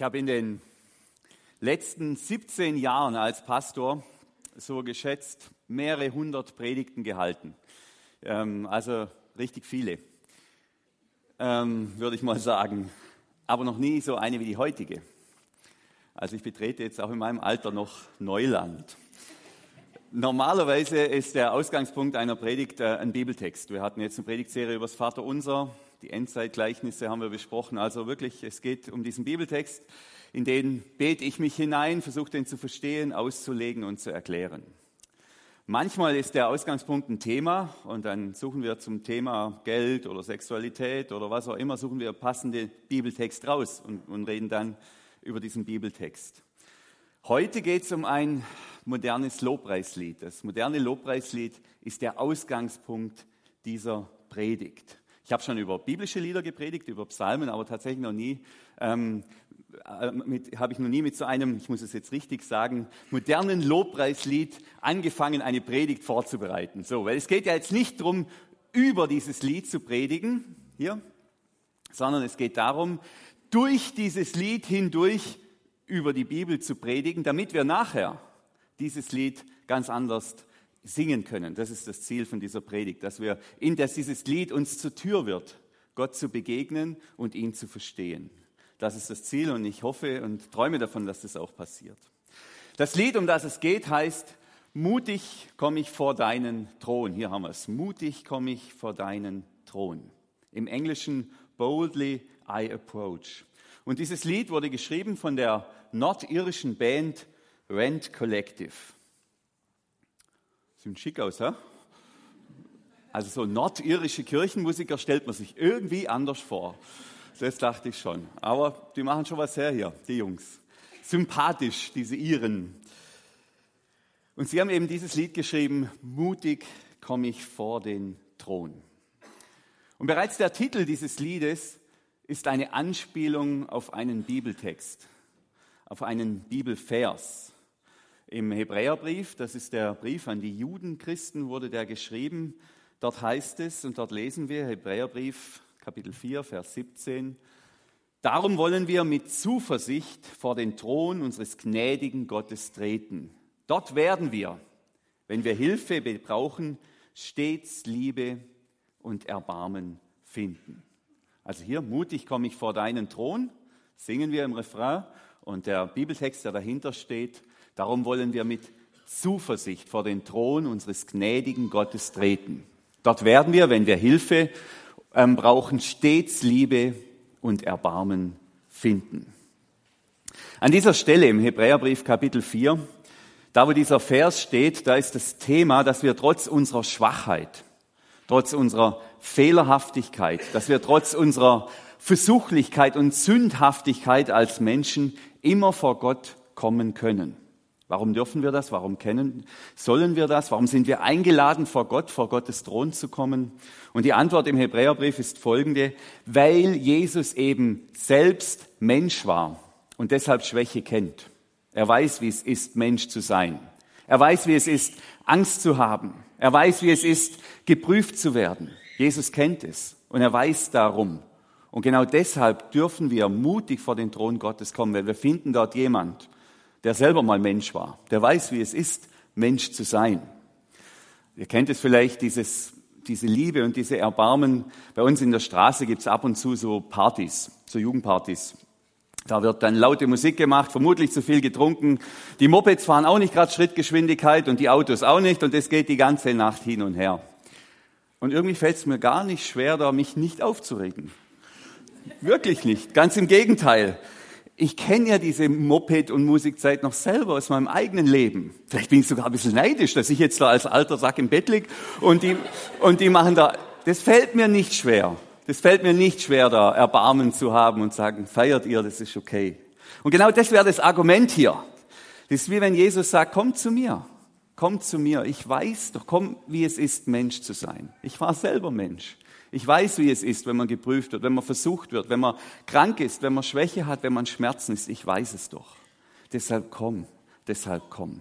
Ich habe in den letzten 17 Jahren als Pastor so geschätzt mehrere hundert Predigten gehalten. Ähm, also richtig viele, ähm, würde ich mal sagen. Aber noch nie so eine wie die heutige. Also ich betrete jetzt auch in meinem Alter noch Neuland. Normalerweise ist der Ausgangspunkt einer Predigt äh, ein Bibeltext. Wir hatten jetzt eine Predigtserie über das Vaterunser, die Endzeitgleichnisse haben wir besprochen. Also wirklich, es geht um diesen Bibeltext, in den bete ich mich hinein, versuche den zu verstehen, auszulegen und zu erklären. Manchmal ist der Ausgangspunkt ein Thema und dann suchen wir zum Thema Geld oder Sexualität oder was auch immer, suchen wir passende Bibeltext raus und, und reden dann über diesen Bibeltext. Heute geht es um ein modernes Lobpreislied. Das moderne Lobpreislied ist der Ausgangspunkt dieser Predigt. Ich habe schon über biblische Lieder gepredigt, über Psalmen, aber tatsächlich noch nie ähm, äh, habe ich noch nie mit so einem, ich muss es jetzt richtig sagen, modernen Lobpreislied angefangen, eine Predigt vorzubereiten. So, weil es geht ja jetzt nicht darum, über dieses Lied zu predigen, hier, sondern es geht darum, durch dieses Lied hindurch über die Bibel zu predigen, damit wir nachher dieses Lied ganz anders singen können. Das ist das Ziel von dieser Predigt, dass wir in dass dieses Lied uns zur Tür wird, Gott zu begegnen und ihn zu verstehen. Das ist das Ziel und ich hoffe und träume davon, dass das auch passiert. Das Lied, um das es geht, heißt Mutig komme ich vor deinen Thron. Hier haben wir es. Mutig komme ich vor deinen Thron. Im Englischen Boldly I approach. Und dieses Lied wurde geschrieben von der nordirischen Band Rent Collective. Sieht schick aus, hä? Also so nordirische Kirchenmusiker stellt man sich irgendwie anders vor. Das dachte ich schon. Aber die machen schon was her hier, die Jungs. Sympathisch, diese Iren. Und sie haben eben dieses Lied geschrieben, mutig komme ich vor den Thron. Und bereits der Titel dieses Liedes ist eine Anspielung auf einen Bibeltext, auf einen Bibelvers. Im Hebräerbrief, das ist der Brief an die Judenchristen, wurde der geschrieben. Dort heißt es, und dort lesen wir, Hebräerbrief Kapitel 4, Vers 17, Darum wollen wir mit Zuversicht vor den Thron unseres gnädigen Gottes treten. Dort werden wir, wenn wir Hilfe brauchen, stets Liebe und Erbarmen finden. Also hier, mutig komme ich vor deinen Thron, singen wir im Refrain und der Bibeltext, der dahinter steht, Darum wollen wir mit Zuversicht vor den Thron unseres gnädigen Gottes treten. Dort werden wir, wenn wir Hilfe ähm, brauchen, stets Liebe und Erbarmen finden. An dieser Stelle im Hebräerbrief Kapitel 4, da wo dieser Vers steht, da ist das Thema, dass wir trotz unserer Schwachheit, trotz unserer Fehlerhaftigkeit, dass wir trotz unserer Versuchlichkeit und Sündhaftigkeit als Menschen immer vor Gott kommen können. Warum dürfen wir das? Warum kennen, sollen wir das? Warum sind wir eingeladen, vor Gott, vor Gottes Thron zu kommen? Und die Antwort im Hebräerbrief ist folgende, weil Jesus eben selbst Mensch war und deshalb Schwäche kennt. Er weiß, wie es ist, Mensch zu sein. Er weiß, wie es ist, Angst zu haben. Er weiß, wie es ist, geprüft zu werden. Jesus kennt es und er weiß darum. Und genau deshalb dürfen wir mutig vor den Thron Gottes kommen, weil wir finden dort jemand, der selber mal Mensch war, der weiß, wie es ist, Mensch zu sein. Ihr kennt es vielleicht, dieses, diese Liebe und diese Erbarmen. Bei uns in der Straße gibt es ab und zu so Partys, so Jugendpartys. Da wird dann laute Musik gemacht, vermutlich zu viel getrunken. Die Mopeds fahren auch nicht gerade Schrittgeschwindigkeit und die Autos auch nicht und das geht die ganze Nacht hin und her. Und irgendwie fällt es mir gar nicht schwer, da mich nicht aufzuregen. Wirklich nicht. Ganz im Gegenteil ich kenne ja diese Moped- und Musikzeit noch selber aus meinem eigenen Leben. Vielleicht bin ich sogar ein bisschen neidisch, dass ich jetzt da als alter Sack im Bett lieg und die, und die machen da, das fällt mir nicht schwer. Das fällt mir nicht schwer, da Erbarmen zu haben und sagen, feiert ihr, das ist okay. Und genau das wäre das Argument hier. Das ist wie wenn Jesus sagt, kommt zu mir, kommt zu mir. Ich weiß doch, komm, wie es ist, Mensch zu sein. Ich war selber Mensch. Ich weiß, wie es ist, wenn man geprüft wird, wenn man versucht wird, wenn man krank ist, wenn man Schwäche hat, wenn man Schmerzen ist. Ich weiß es doch. Deshalb komm, deshalb komm.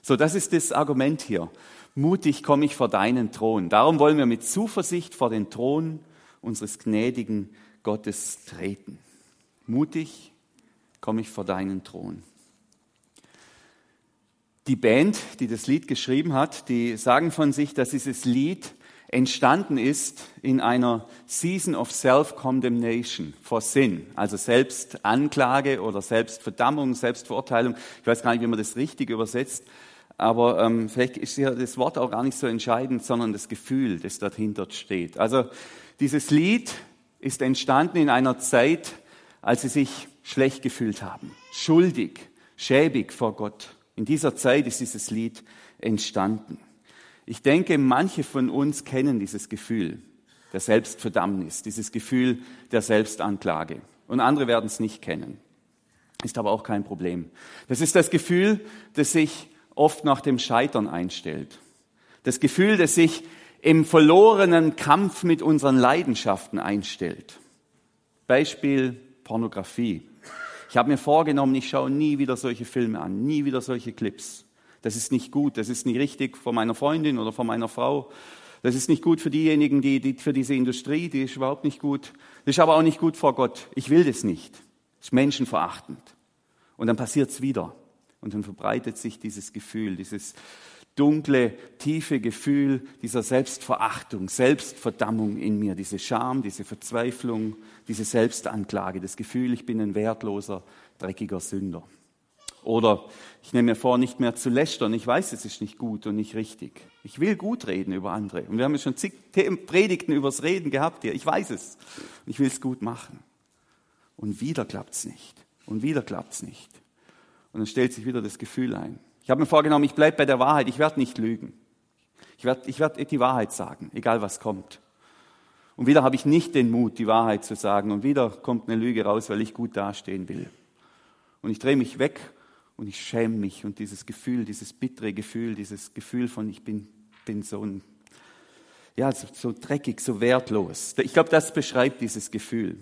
So, das ist das Argument hier. Mutig komme ich vor deinen Thron. Darum wollen wir mit Zuversicht vor den Thron unseres gnädigen Gottes treten. Mutig komme ich vor deinen Thron. Die Band, die das Lied geschrieben hat, die sagen von sich, dass dieses Lied entstanden ist in einer Season of Self-Condemnation, for Sin, also Selbstanklage oder Selbstverdammung, Selbstverurteilung. Ich weiß gar nicht, wie man das richtig übersetzt, aber ähm, vielleicht ist ja das Wort auch gar nicht so entscheidend, sondern das Gefühl, das dahinter steht. Also dieses Lied ist entstanden in einer Zeit, als sie sich schlecht gefühlt haben, schuldig, schäbig vor Gott. In dieser Zeit ist dieses Lied entstanden. Ich denke, manche von uns kennen dieses Gefühl der Selbstverdammnis, dieses Gefühl der Selbstanklage. Und andere werden es nicht kennen. Ist aber auch kein Problem. Das ist das Gefühl, das sich oft nach dem Scheitern einstellt. Das Gefühl, das sich im verlorenen Kampf mit unseren Leidenschaften einstellt. Beispiel Pornografie. Ich habe mir vorgenommen, ich schaue nie wieder solche Filme an, nie wieder solche Clips. Das ist nicht gut, das ist nicht richtig von meiner Freundin oder von meiner Frau. Das ist nicht gut für diejenigen, die, die für diese Industrie, die ist überhaupt nicht gut. Das ist aber auch nicht gut vor Gott. Ich will das nicht. Das ist menschenverachtend. Und dann passiert es wieder. Und dann verbreitet sich dieses Gefühl, dieses dunkle, tiefe Gefühl dieser Selbstverachtung, Selbstverdammung in mir, diese Scham, diese Verzweiflung, diese Selbstanklage, das Gefühl, ich bin ein wertloser, dreckiger Sünder. Oder ich nehme mir vor, nicht mehr zu lästern. Ich weiß, es ist nicht gut und nicht richtig. Ich will gut reden über andere. Und wir haben ja schon zig Predigten übers Reden gehabt hier. Ich weiß es. Ich will es gut machen. Und wieder klappt es nicht. Und wieder klappt es nicht. Und dann stellt sich wieder das Gefühl ein. Ich habe mir vorgenommen, ich bleibe bei der Wahrheit, ich werde nicht lügen. Ich werde ich werd die Wahrheit sagen, egal was kommt. Und wieder habe ich nicht den Mut, die Wahrheit zu sagen. Und wieder kommt eine Lüge raus, weil ich gut dastehen will. Und ich drehe mich weg und ich schäme mich. Und dieses Gefühl, dieses bittere Gefühl, dieses Gefühl von, ich bin, bin so ein, ja, so, so dreckig, so wertlos. Ich glaube, das beschreibt dieses Gefühl.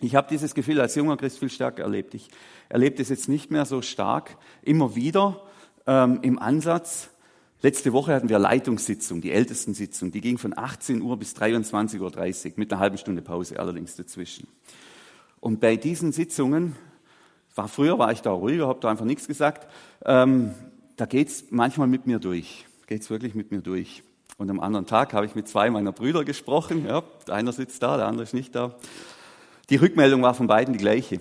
Ich habe dieses Gefühl als junger Christ viel stärker erlebt. Ich erlebe das jetzt nicht mehr so stark. Immer wieder ähm, im Ansatz. Letzte Woche hatten wir Leitungssitzung, die Ältestensitzung. Die ging von 18 Uhr bis 23.30 Uhr, mit einer halben Stunde Pause allerdings dazwischen. Und bei diesen Sitzungen, war früher war ich da ruhiger, habe da einfach nichts gesagt, ähm, da geht's manchmal mit mir durch. Geht's wirklich mit mir durch. Und am anderen Tag habe ich mit zwei meiner Brüder gesprochen. Ja, der eine sitzt da, der andere ist nicht da. Die Rückmeldung war von beiden die gleiche.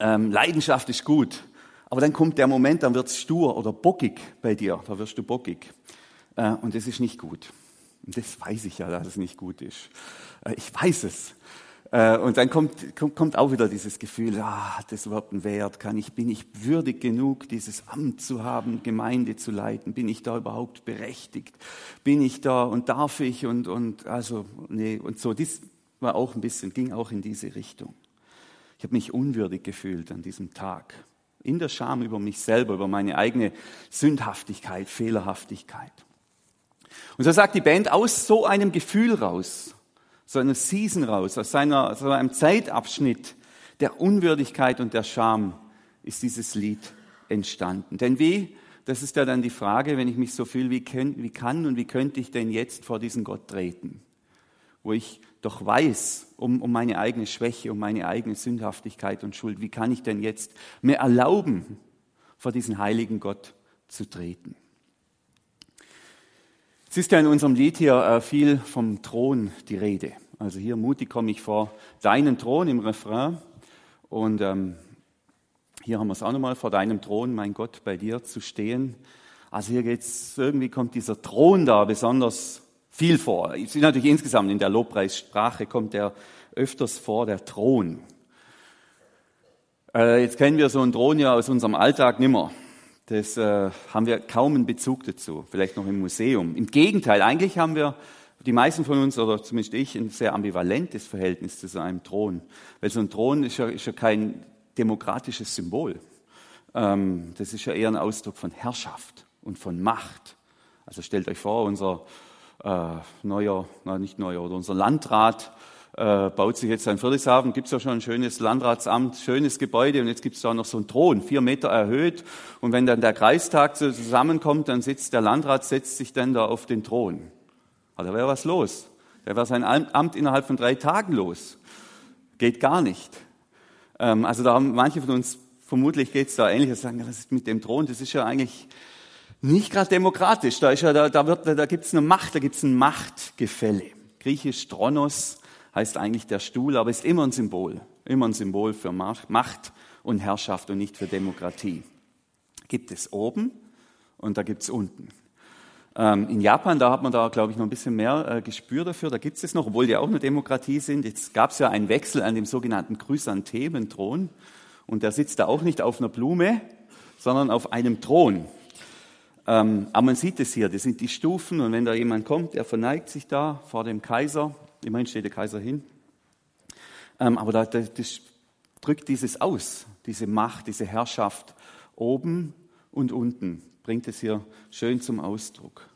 Ähm, Leidenschaft ist gut. Aber dann kommt der Moment, dann wird es stur oder bockig bei dir. Da wirst du bockig. Äh, und das ist nicht gut. Und das weiß ich ja, dass es nicht gut ist. Äh, ich weiß es. Äh, und dann kommt, kommt, kommt auch wieder dieses Gefühl, ah, hat das überhaupt einen Wert? Kann ich, bin ich würdig genug, dieses Amt zu haben, Gemeinde zu leiten? Bin ich da überhaupt berechtigt? Bin ich da und darf ich? Und, und also, nee, und so, das war auch ein bisschen, ging auch in diese Richtung. Ich habe mich unwürdig gefühlt an diesem Tag in der Scham über mich selber, über meine eigene Sündhaftigkeit, Fehlerhaftigkeit. Und so sagt die Band aus so einem Gefühl raus, so einer Season raus, aus seiner, so einem Zeitabschnitt der Unwürdigkeit und der Scham ist dieses Lied entstanden. Denn wie, das ist ja dann die Frage, wenn ich mich so fühle, wie, kann, wie kann und wie könnte ich denn jetzt vor diesen Gott treten? Wo ich doch weiß um, um meine eigene Schwäche, um meine eigene Sündhaftigkeit und Schuld. Wie kann ich denn jetzt mir erlauben, vor diesen heiligen Gott zu treten? Es ist ja in unserem Lied hier äh, viel vom Thron die Rede. Also hier mutig komme ich vor deinen Thron im Refrain. Und ähm, hier haben wir es auch nochmal, vor deinem Thron, mein Gott, bei dir zu stehen. Also hier geht's, irgendwie kommt dieser Thron da besonders viel vor. Es ist natürlich insgesamt in der Lobpreissprache kommt der öfters vor, der Thron. Äh, jetzt kennen wir so einen Thron ja aus unserem Alltag nimmer. Das äh, haben wir kaum einen Bezug dazu, vielleicht noch im Museum. Im Gegenteil, eigentlich haben wir, die meisten von uns, oder zumindest ich, ein sehr ambivalentes Verhältnis zu so einem Thron. Weil so ein Thron ist ja, ist ja kein demokratisches Symbol. Ähm, das ist ja eher ein Ausdruck von Herrschaft und von Macht. Also stellt euch vor, unser äh, neuer, na nicht neuer, oder unser Landrat äh, baut sich jetzt ein Friedrichshafen, gibt es ja schon ein schönes Landratsamt, schönes Gebäude und jetzt gibt es da noch so einen Thron, vier Meter erhöht. Und wenn dann der Kreistag zusammenkommt, dann sitzt der Landrat, setzt sich dann da auf den Thron. Also da wäre was los. Da wäre sein Amt innerhalb von drei Tagen los. Geht gar nicht. Ähm, also da haben manche von uns, vermutlich geht es da ähnlich, sagen, was ist mit dem Thron? Das ist ja eigentlich nicht gerade demokratisch. Da, ja, da, da, da gibt es eine Macht, da gibt es ein Machtgefälle. Griechisch Tronos heißt eigentlich der Stuhl, aber ist immer ein Symbol. Immer ein Symbol für Macht und Herrschaft und nicht für Demokratie. Gibt es oben und da gibt es unten. Ähm, in Japan, da hat man da, glaube ich, noch ein bisschen mehr äh, Gespür dafür. Da gibt es es noch, obwohl die auch eine Demokratie sind. Jetzt gab es ja einen Wechsel an dem sogenannten Chrysanthementhron. Und der sitzt da auch nicht auf einer Blume, sondern auf einem Thron. Ähm, aber man sieht es hier, das sind die Stufen. Und wenn da jemand kommt, er verneigt sich da vor dem Kaiser. Immerhin steht der Kaiser hin. Ähm, aber da, das drückt dieses aus, diese Macht, diese Herrschaft oben und unten bringt es hier schön zum Ausdruck.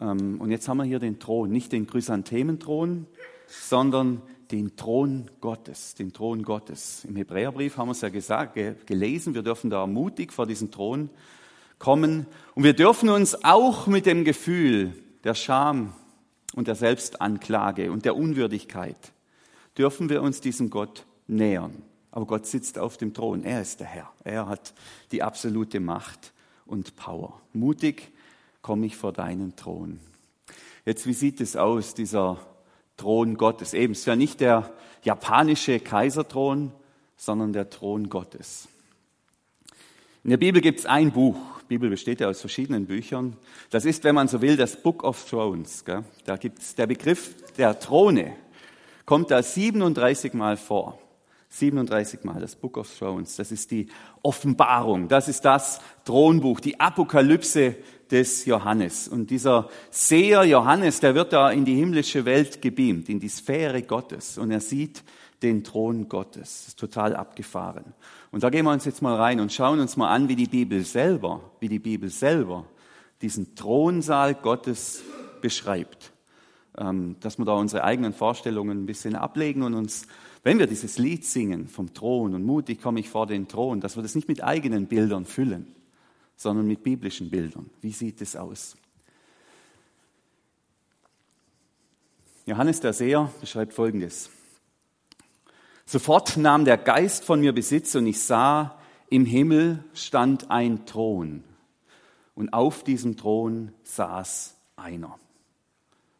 Ähm, und jetzt haben wir hier den Thron, nicht den Chrysanthementhron, sondern den Thron Gottes, den Thron Gottes. Im Hebräerbrief haben wir es ja gesagt, gelesen, wir dürfen da mutig vor diesen Thron kommen und wir dürfen uns auch mit dem Gefühl der Scham und der Selbstanklage und der Unwürdigkeit, dürfen wir uns diesem Gott nähern. Aber Gott sitzt auf dem Thron, er ist der Herr, er hat die absolute Macht und Power. Mutig komme ich vor deinen Thron. Jetzt, wie sieht es aus, dieser Thron Gottes? Eben, es ist ja nicht der japanische Kaiserthron, sondern der Thron Gottes. In der Bibel gibt es ein Buch. Bibel besteht ja aus verschiedenen Büchern. Das ist, wenn man so will, das Book of Thrones. Gell? Da gibt es der Begriff der Throne, kommt da 37 Mal vor. 37 Mal, das Book of Thrones. Das ist die Offenbarung. Das ist das Thronbuch, die Apokalypse des Johannes. Und dieser Seher Johannes, der wird da in die himmlische Welt gebeamt, in die Sphäre Gottes. Und er sieht den Thron Gottes. Das ist total abgefahren. Und da gehen wir uns jetzt mal rein und schauen uns mal an, wie die Bibel selber, wie die Bibel selber diesen Thronsaal Gottes beschreibt. Ähm, dass wir da unsere eigenen Vorstellungen ein bisschen ablegen und uns wenn wir dieses Lied singen vom Thron und mutig komme ich vor den Thron, dass wir das nicht mit eigenen Bildern füllen, sondern mit biblischen Bildern. Wie sieht es aus? Johannes der Seher beschreibt Folgendes. Sofort nahm der Geist von mir Besitz und ich sah, im Himmel stand ein Thron und auf diesem Thron saß einer.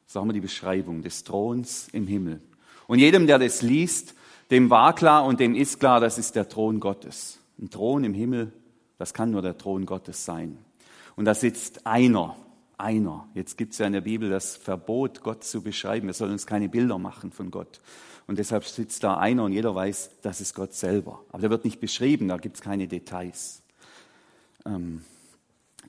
Sagen wir die Beschreibung des Throns im Himmel. Und jedem, der das liest, dem war klar und dem ist klar, das ist der Thron Gottes. Ein Thron im Himmel, das kann nur der Thron Gottes sein. Und da sitzt einer, einer. Jetzt gibt es ja in der Bibel das Verbot, Gott zu beschreiben. Wir sollen uns keine Bilder machen von Gott. Und deshalb sitzt da einer und jeder weiß, das ist Gott selber. Aber der wird nicht beschrieben, da gibt es keine Details. Ähm,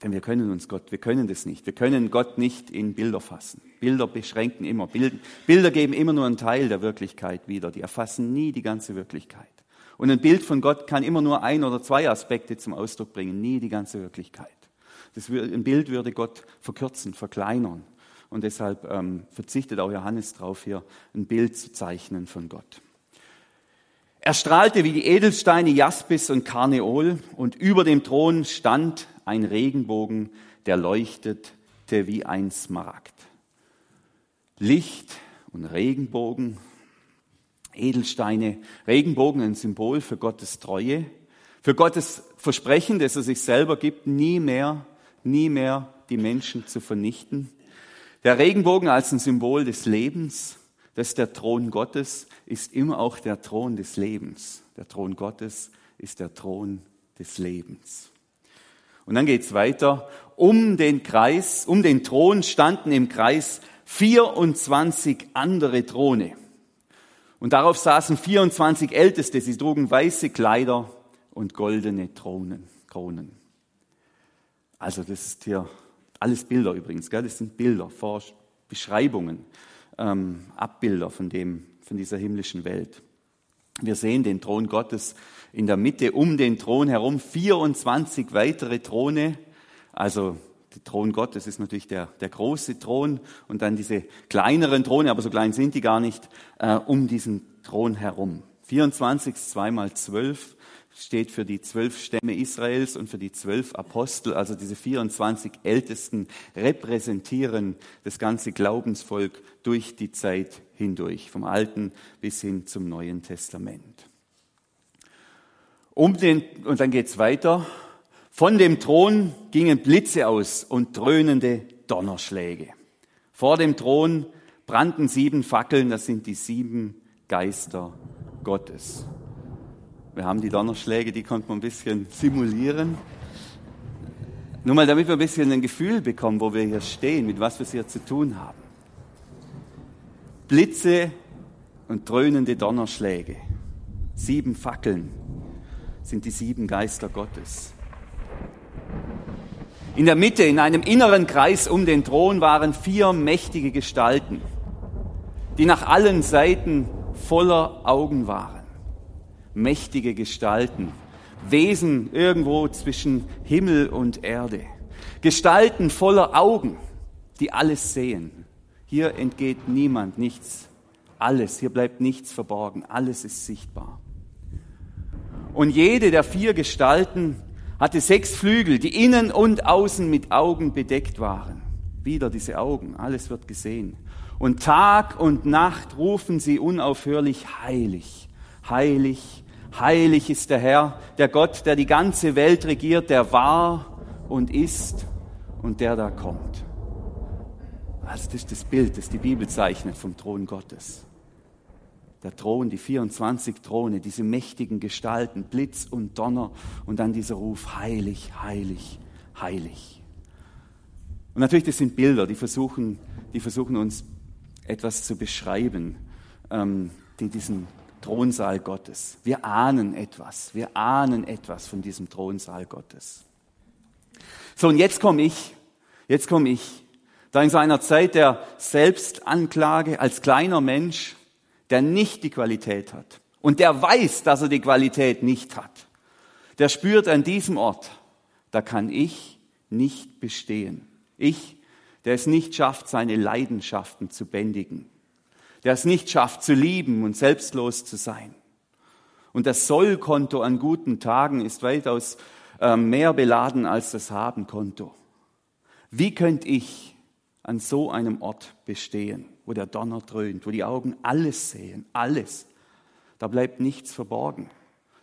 denn wir können uns Gott, wir können das nicht. Wir können Gott nicht in Bilder fassen. Bilder beschränken immer. Bilder geben immer nur einen Teil der Wirklichkeit wieder. Die erfassen nie die ganze Wirklichkeit. Und ein Bild von Gott kann immer nur ein oder zwei Aspekte zum Ausdruck bringen, nie die ganze Wirklichkeit. Das, ein Bild würde Gott verkürzen, verkleinern. Und deshalb ähm, verzichtet auch Johannes darauf, hier ein Bild zu zeichnen von Gott. Er strahlte wie die Edelsteine Jaspis und Karneol und über dem Thron stand ein Regenbogen, der leuchtete wie ein Smaragd. Licht und Regenbogen, Edelsteine, Regenbogen ein Symbol für Gottes Treue, für Gottes Versprechen, das er sich selber gibt, nie mehr, nie mehr die Menschen zu vernichten. Der Regenbogen als ein Symbol des Lebens, das ist der Thron Gottes, ist immer auch der Thron des Lebens. Der Thron Gottes ist der Thron des Lebens. Und dann geht's weiter. Um den Kreis, um den Thron standen im Kreis 24 andere Throne. Und darauf saßen 24 Älteste. Sie trugen weiße Kleider und goldene Thronen, Kronen. Also das ist hier alles Bilder übrigens. Gell? Das sind Bilder, Beschreibungen ähm, Abbilder von, dem, von dieser himmlischen Welt. Wir sehen den Thron Gottes in der Mitte, um den Thron herum 24 weitere Throne. Also der Thron Gottes ist natürlich der, der große Thron und dann diese kleineren Throne, aber so klein sind die gar nicht, äh, um diesen Thron herum. 24 zweimal 12 steht für die zwölf Stämme Israels und für die zwölf Apostel, also diese 24 Ältesten repräsentieren das ganze Glaubensvolk durch die Zeit hindurch, vom Alten bis hin zum Neuen Testament. Um den, und dann geht's weiter. Von dem Thron gingen Blitze aus und dröhnende Donnerschläge. Vor dem Thron brannten sieben Fackeln, das sind die sieben Geister Gottes. Wir haben die Donnerschläge, die konnte man ein bisschen simulieren. Nur mal, damit wir ein bisschen ein Gefühl bekommen, wo wir hier stehen, mit was wir es hier zu tun haben. Blitze und dröhnende Donnerschläge, sieben Fackeln sind die sieben Geister Gottes. In der Mitte, in einem inneren Kreis um den Thron, waren vier mächtige Gestalten, die nach allen Seiten voller Augen waren. Mächtige Gestalten, Wesen irgendwo zwischen Himmel und Erde. Gestalten voller Augen, die alles sehen. Hier entgeht niemand nichts. Alles, hier bleibt nichts verborgen. Alles ist sichtbar. Und jede der vier Gestalten hatte sechs Flügel, die innen und außen mit Augen bedeckt waren. Wieder diese Augen, alles wird gesehen. Und Tag und Nacht rufen sie unaufhörlich heilig, heilig, heilig ist der Herr, der Gott, der die ganze Welt regiert, der war und ist und der da kommt. Also das ist das Bild, das die Bibel zeichnet vom Thron Gottes der Thron, die 24 Throne, diese mächtigen Gestalten, Blitz und Donner und dann dieser Ruf, heilig, heilig, heilig. Und natürlich, das sind Bilder, die versuchen, die versuchen uns etwas zu beschreiben, ähm, die diesen Thronsaal Gottes. Wir ahnen etwas, wir ahnen etwas von diesem Thronsaal Gottes. So, und jetzt komme ich, jetzt komme ich, da in seiner Zeit der Selbstanklage als kleiner Mensch, der nicht die Qualität hat und der weiß, dass er die Qualität nicht hat, der spürt an diesem Ort, da kann ich nicht bestehen. Ich, der es nicht schafft, seine Leidenschaften zu bändigen, der es nicht schafft, zu lieben und selbstlos zu sein. Und das Sollkonto an guten Tagen ist weitaus äh, mehr beladen als das Habenkonto. Wie könnte ich an so einem Ort bestehen? wo der Donner dröhnt, wo die Augen alles sehen, alles. Da bleibt nichts verborgen.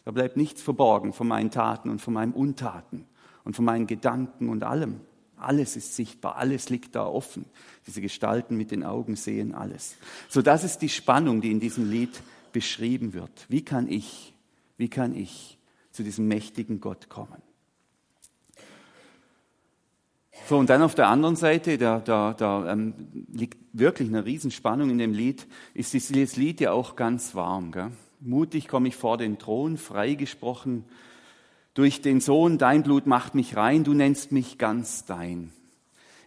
Da bleibt nichts verborgen von meinen Taten und von meinen Untaten und von meinen Gedanken und allem. Alles ist sichtbar, alles liegt da offen. Diese Gestalten mit den Augen sehen alles. So, das ist die Spannung, die in diesem Lied beschrieben wird. Wie kann ich, wie kann ich zu diesem mächtigen Gott kommen? So, und dann auf der anderen Seite, da, da, da ähm, liegt wirklich eine Riesenspannung in dem Lied, ist dieses Lied ja auch ganz warm. Gell? Mutig komme ich vor den Thron, freigesprochen durch den Sohn, dein Blut macht mich rein, du nennst mich ganz dein.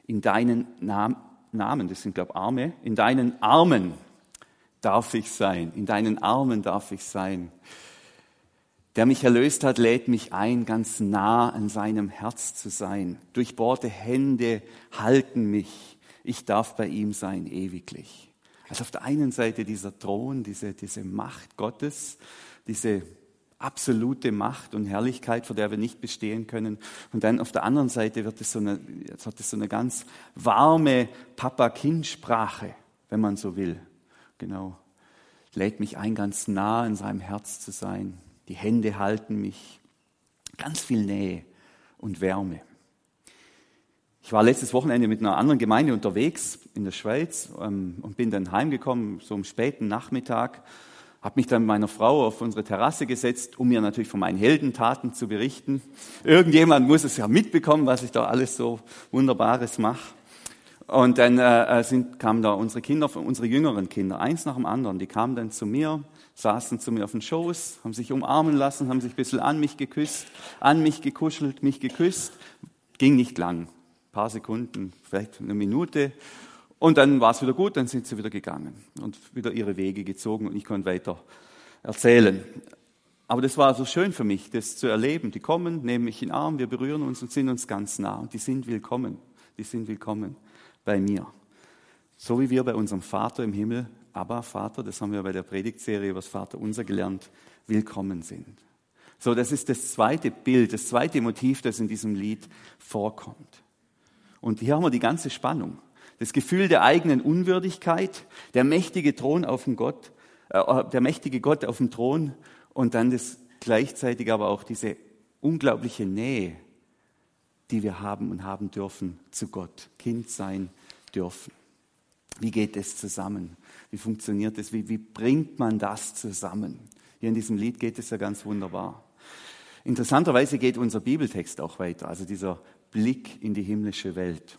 In deinen Nam Namen, das sind, glaube ich, Arme, in deinen Armen darf ich sein, in deinen Armen darf ich sein. Der mich erlöst hat, lädt mich ein, ganz nah an seinem Herz zu sein. Durchbohrte Hände halten mich. Ich darf bei ihm sein ewiglich. Also auf der einen Seite dieser Thron, diese, diese Macht Gottes, diese absolute Macht und Herrlichkeit, vor der wir nicht bestehen können. Und dann auf der anderen Seite wird es so eine, wird es so eine ganz warme Papa-Kind-Sprache, wenn man so will. Genau. Lädt mich ein, ganz nah in seinem Herz zu sein die Hände halten mich. Ganz viel Nähe und Wärme. Ich war letztes Wochenende mit einer anderen Gemeinde unterwegs in der Schweiz ähm, und bin dann heimgekommen, so am späten Nachmittag, habe mich dann mit meiner Frau auf unsere Terrasse gesetzt, um mir natürlich von meinen Heldentaten zu berichten. Irgendjemand muss es ja mitbekommen, was ich da alles so Wunderbares mache. Und dann äh, äh sind, kamen da unsere Kinder, unsere jüngeren Kinder, eins nach dem anderen, die kamen dann zu mir saßen zu mir auf den Schoß, haben sich umarmen lassen, haben sich ein bisschen an mich geküsst, an mich gekuschelt, mich geküsst. Ging nicht lang, ein paar Sekunden, vielleicht eine Minute. Und dann war es wieder gut, dann sind sie wieder gegangen und wieder ihre Wege gezogen und ich konnte weiter erzählen. Aber das war so schön für mich, das zu erleben. Die kommen, nehmen mich in den Arm, wir berühren uns und sind uns ganz nah. Und die sind willkommen. Die sind willkommen bei mir. So wie wir bei unserem Vater im Himmel Abba, Vater, das haben wir bei der Predigtserie über das Vater unser gelernt, willkommen sind. So, das ist das zweite Bild, das zweite Motiv, das in diesem Lied vorkommt. Und hier haben wir die ganze Spannung. Das Gefühl der eigenen Unwürdigkeit, der mächtige Thron auf dem Gott, äh, der mächtige Gott auf dem Thron und dann das gleichzeitig aber auch diese unglaubliche Nähe, die wir haben und haben dürfen zu Gott, Kind sein dürfen. Wie geht das zusammen? Wie funktioniert das? Wie, wie bringt man das zusammen? Hier in diesem Lied geht es ja ganz wunderbar. Interessanterweise geht unser Bibeltext auch weiter, also dieser Blick in die himmlische Welt.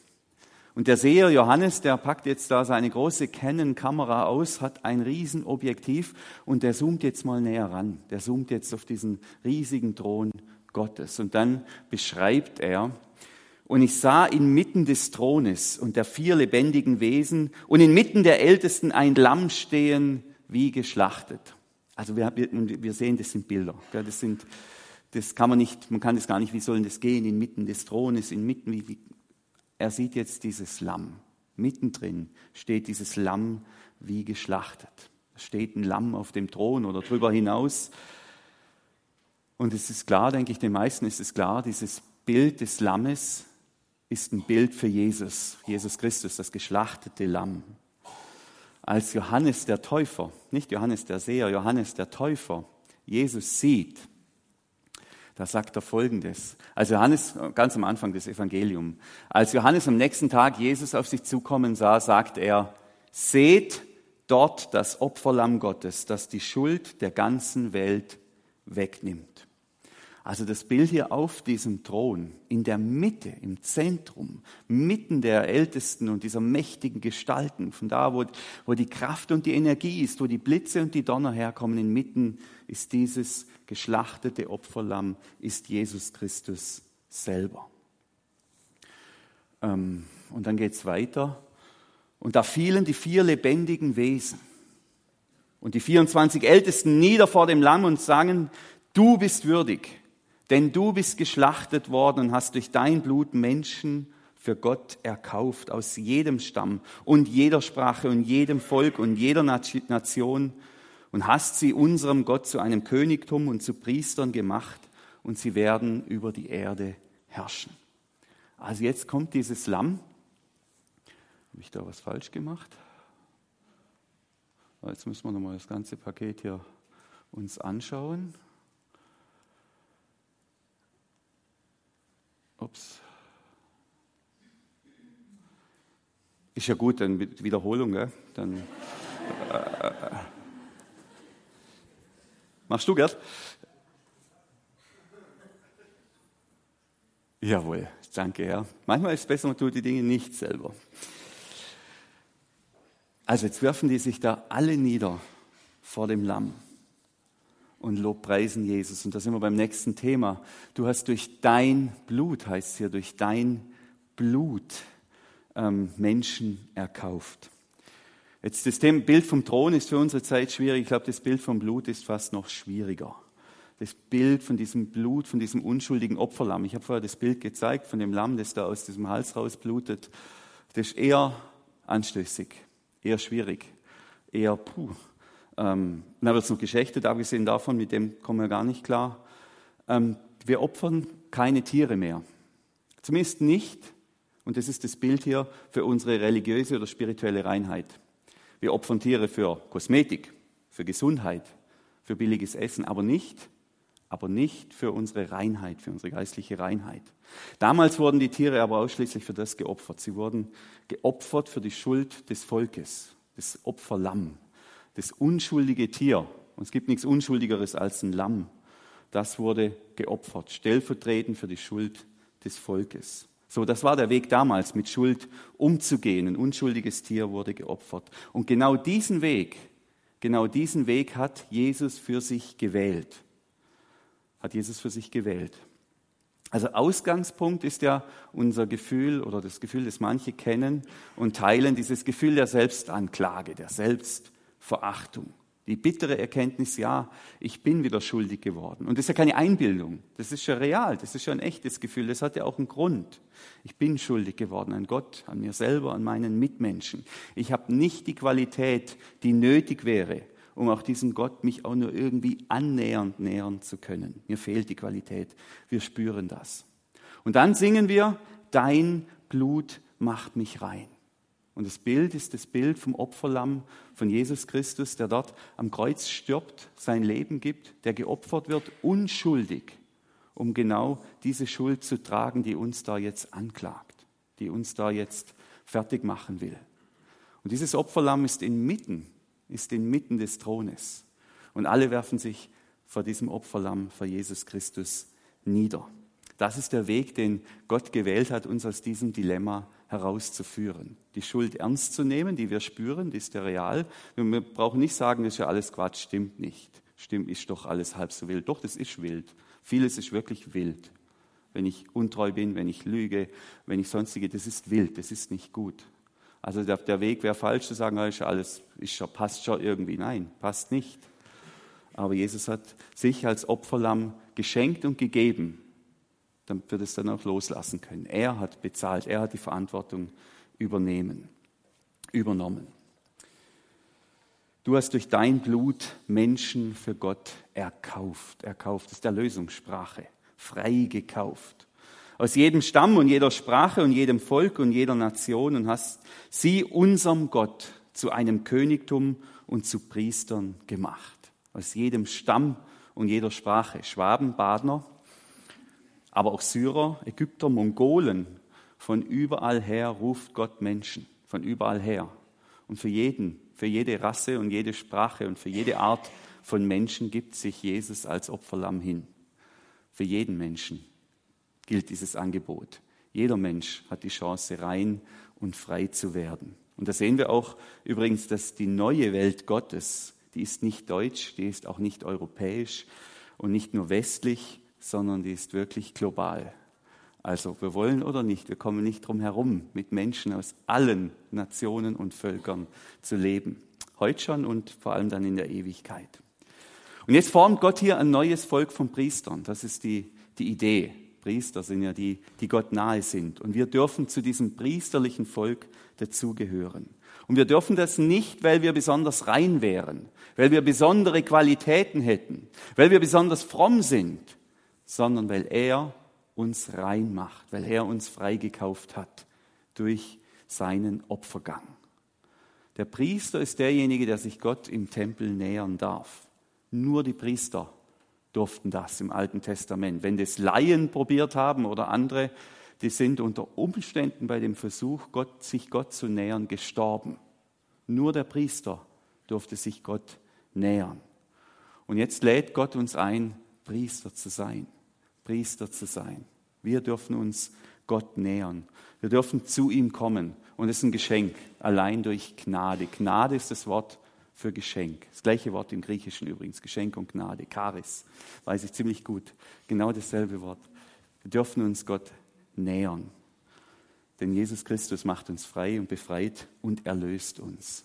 Und der Seher Johannes, der packt jetzt da seine große Canon-Kamera aus, hat ein Riesenobjektiv und der zoomt jetzt mal näher ran. Der zoomt jetzt auf diesen riesigen Thron Gottes. Und dann beschreibt er, und ich sah inmitten des Thrones und der vier lebendigen Wesen und inmitten der Ältesten ein Lamm stehen, wie geschlachtet. Also wir, wir sehen, das sind Bilder. Das sind, das kann man nicht, man kann das gar nicht, wie sollen das gehen, inmitten des Thrones, inmitten, wie, wie, er sieht jetzt dieses Lamm. Mittendrin steht dieses Lamm wie geschlachtet. Es steht ein Lamm auf dem Thron oder drüber hinaus. Und es ist klar, denke ich, den meisten ist es klar, dieses Bild des Lammes ist ein Bild für Jesus, Jesus Christus, das geschlachtete Lamm. Als Johannes der Täufer, nicht Johannes der Seher, Johannes der Täufer, Jesus sieht, da sagt er Folgendes. Als Johannes, ganz am Anfang des Evangeliums, als Johannes am nächsten Tag Jesus auf sich zukommen sah, sagt er, seht dort das Opferlamm Gottes, das die Schuld der ganzen Welt wegnimmt. Also das Bild hier auf diesem Thron, in der Mitte, im Zentrum, mitten der Ältesten und dieser mächtigen Gestalten, von da, wo, wo die Kraft und die Energie ist, wo die Blitze und die Donner herkommen, inmitten ist dieses geschlachtete Opferlamm, ist Jesus Christus selber. Ähm, und dann geht es weiter. Und da fielen die vier lebendigen Wesen und die 24 Ältesten nieder vor dem Lamm und sangen, du bist würdig denn du bist geschlachtet worden und hast durch dein Blut Menschen für Gott erkauft aus jedem Stamm und jeder Sprache und jedem Volk und jeder Nation und hast sie unserem Gott zu einem Königtum und zu Priestern gemacht und sie werden über die Erde herrschen. Also jetzt kommt dieses Lamm. Habe ich da was falsch gemacht? Jetzt müssen wir nochmal das ganze Paket hier uns anschauen. Ups. Ist ja gut, dann Wiederholung, gell? Dann. Äh, machst du, Gerd? Jawohl, danke, Herr. Manchmal ist es besser, man tut die Dinge nicht selber. Also jetzt werfen die sich da alle nieder vor dem Lamm und Lobpreisen Jesus. Und da sind wir beim nächsten Thema. Du hast durch dein Blut, heißt es hier, durch dein Blut ähm, Menschen erkauft. Jetzt das Thema Bild vom Thron ist für unsere Zeit schwierig. Ich glaube, das Bild vom Blut ist fast noch schwieriger. Das Bild von diesem Blut, von diesem unschuldigen Opferlamm. Ich habe vorher das Bild gezeigt von dem Lamm, das da aus diesem Hals rausblutet. Das ist eher anstößig, eher schwierig, eher puh. Ähm, dann wird es noch geschächtet, abgesehen davon, mit dem kommen wir gar nicht klar. Ähm, wir opfern keine Tiere mehr. Zumindest nicht, und das ist das Bild hier, für unsere religiöse oder spirituelle Reinheit. Wir opfern Tiere für Kosmetik, für Gesundheit, für billiges Essen, aber nicht, aber nicht für unsere Reinheit, für unsere geistliche Reinheit. Damals wurden die Tiere aber ausschließlich für das geopfert. Sie wurden geopfert für die Schuld des Volkes, das Opferlamm das unschuldige Tier, und es gibt nichts Unschuldigeres als ein Lamm, das wurde geopfert, stellvertretend für die Schuld des Volkes. So, das war der Weg damals, mit Schuld umzugehen. Ein unschuldiges Tier wurde geopfert. Und genau diesen Weg, genau diesen Weg hat Jesus für sich gewählt. Hat Jesus für sich gewählt. Also Ausgangspunkt ist ja unser Gefühl oder das Gefühl, das manche kennen und teilen, dieses Gefühl der Selbstanklage, der Selbst Verachtung. Die bittere Erkenntnis, ja, ich bin wieder schuldig geworden. Und das ist ja keine Einbildung, das ist schon real, das ist schon ein echtes Gefühl, das hat ja auch einen Grund. Ich bin schuldig geworden an Gott, an mir selber, an meinen Mitmenschen. Ich habe nicht die Qualität, die nötig wäre, um auch diesem Gott mich auch nur irgendwie annähernd nähern zu können. Mir fehlt die Qualität, wir spüren das. Und dann singen wir, dein Blut macht mich rein. Und das Bild ist das Bild vom Opferlamm von Jesus Christus, der dort am Kreuz stirbt, sein Leben gibt, der geopfert wird, unschuldig, um genau diese Schuld zu tragen, die uns da jetzt anklagt, die uns da jetzt fertig machen will. Und dieses Opferlamm ist inmitten, ist inmitten des Thrones. Und alle werfen sich vor diesem Opferlamm, vor Jesus Christus nieder. Das ist der Weg, den Gott gewählt hat, uns aus diesem Dilemma herauszuführen. Die Schuld ernst zu nehmen, die wir spüren, die ist ja real. Wir brauchen nicht sagen, das ist ja alles Quatsch, stimmt nicht. Stimmt, ist doch alles halb so wild. Doch, das ist wild. Vieles ist wirklich wild. Wenn ich untreu bin, wenn ich lüge, wenn ich sonstige, das ist wild, das ist nicht gut. Also der, der Weg wäre falsch zu sagen, ist ja alles, ist schon, passt schon irgendwie. Nein, passt nicht. Aber Jesus hat sich als Opferlamm geschenkt und gegeben damit wir das dann auch loslassen können. Er hat bezahlt, er hat die Verantwortung übernehmen, übernommen. Du hast durch dein Blut Menschen für Gott erkauft. Erkauft das ist der Lösungssprache. Frei gekauft. Aus jedem Stamm und jeder Sprache und jedem Volk und jeder Nation und hast sie unserem Gott zu einem Königtum und zu Priestern gemacht. Aus jedem Stamm und jeder Sprache. Schwaben, Badner, aber auch Syrer, Ägypter, Mongolen, von überall her ruft Gott Menschen, von überall her. Und für jeden, für jede Rasse und jede Sprache und für jede Art von Menschen gibt sich Jesus als Opferlamm hin. Für jeden Menschen gilt dieses Angebot. Jeder Mensch hat die Chance, rein und frei zu werden. Und da sehen wir auch übrigens, dass die neue Welt Gottes, die ist nicht deutsch, die ist auch nicht europäisch und nicht nur westlich, sondern die ist wirklich global. Also wir wollen oder nicht, wir kommen nicht drum herum, mit Menschen aus allen Nationen und Völkern zu leben. Heute schon und vor allem dann in der Ewigkeit. Und jetzt formt Gott hier ein neues Volk von Priestern. Das ist die, die Idee. Priester sind ja die, die Gott nahe sind. Und wir dürfen zu diesem priesterlichen Volk dazugehören. Und wir dürfen das nicht, weil wir besonders rein wären, weil wir besondere Qualitäten hätten, weil wir besonders fromm sind, sondern weil er uns rein macht, weil er uns freigekauft hat durch seinen Opfergang. Der Priester ist derjenige, der sich Gott im Tempel nähern darf. Nur die Priester durften das im Alten Testament. Wenn das Laien probiert haben oder andere, die sind unter Umständen bei dem Versuch, Gott, sich Gott zu nähern, gestorben. Nur der Priester durfte sich Gott nähern. Und jetzt lädt Gott uns ein, Priester zu sein. Priester zu sein. Wir dürfen uns Gott nähern. Wir dürfen zu ihm kommen. Und es ist ein Geschenk, allein durch Gnade. Gnade ist das Wort für Geschenk. Das gleiche Wort im Griechischen übrigens. Geschenk und Gnade. Charis. Weiß ich ziemlich gut. Genau dasselbe Wort. Wir dürfen uns Gott nähern. Denn Jesus Christus macht uns frei und befreit und erlöst uns.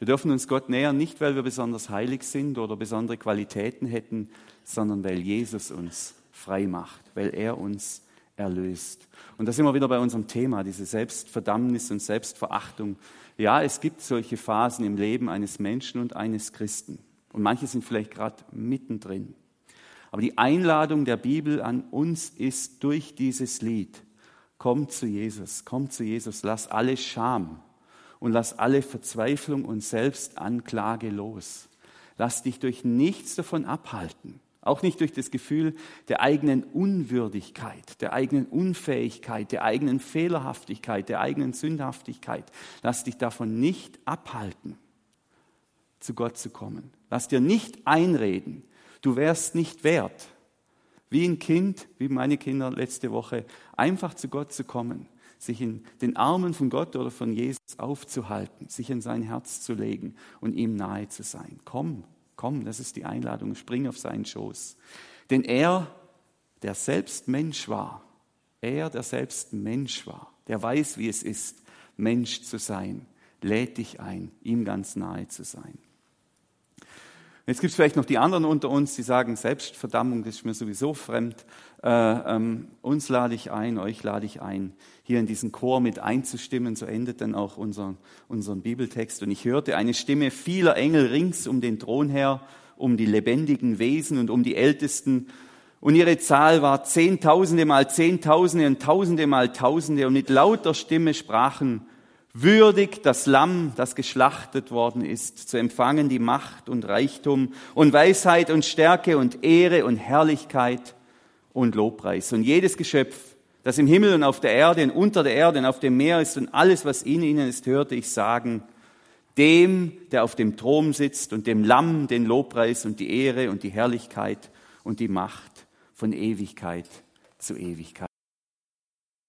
Wir dürfen uns Gott nähern, nicht weil wir besonders heilig sind oder besondere Qualitäten hätten, sondern weil Jesus uns frei macht, weil er uns erlöst. Und da sind wir wieder bei unserem Thema, diese Selbstverdammnis und Selbstverachtung. Ja, es gibt solche Phasen im Leben eines Menschen und eines Christen. Und manche sind vielleicht gerade mittendrin. Aber die Einladung der Bibel an uns ist durch dieses Lied, komm zu Jesus, komm zu Jesus, lass alle Scham und lass alle Verzweiflung und Selbstanklage los. Lass dich durch nichts davon abhalten. Auch nicht durch das Gefühl der eigenen Unwürdigkeit, der eigenen Unfähigkeit, der eigenen Fehlerhaftigkeit, der eigenen Sündhaftigkeit. Lass dich davon nicht abhalten, zu Gott zu kommen. Lass dir nicht einreden, du wärst nicht wert. Wie ein Kind, wie meine Kinder letzte Woche, einfach zu Gott zu kommen, sich in den Armen von Gott oder von Jesus aufzuhalten, sich in sein Herz zu legen und ihm nahe zu sein. Komm, Komm, das ist die Einladung, spring auf seinen Schoß. Denn er, der selbst Mensch war, er, der selbst Mensch war, der weiß, wie es ist, Mensch zu sein, lädt dich ein, ihm ganz nahe zu sein. Jetzt gibt es vielleicht noch die anderen unter uns, die sagen, Selbstverdammung, das ist mir sowieso fremd. Äh, ähm, uns lade ich ein, euch lade ich ein, hier in diesen Chor mit einzustimmen. So endet dann auch unser, unseren Bibeltext. Und ich hörte eine Stimme vieler Engel rings um den Thron her, um die lebendigen Wesen und um die Ältesten. Und ihre Zahl war Zehntausende mal Zehntausende und Tausende mal Tausende. Und mit lauter Stimme sprachen, Würdig das Lamm, das geschlachtet worden ist, zu empfangen die Macht und Reichtum und Weisheit und Stärke und Ehre und Herrlichkeit und Lobpreis. Und jedes Geschöpf, das im Himmel und auf der Erde und unter der Erde und auf dem Meer ist und alles, was in ihnen ist, hörte ich sagen, dem, der auf dem Thron sitzt und dem Lamm den Lobpreis und die Ehre und die Herrlichkeit und die Macht von Ewigkeit zu Ewigkeit.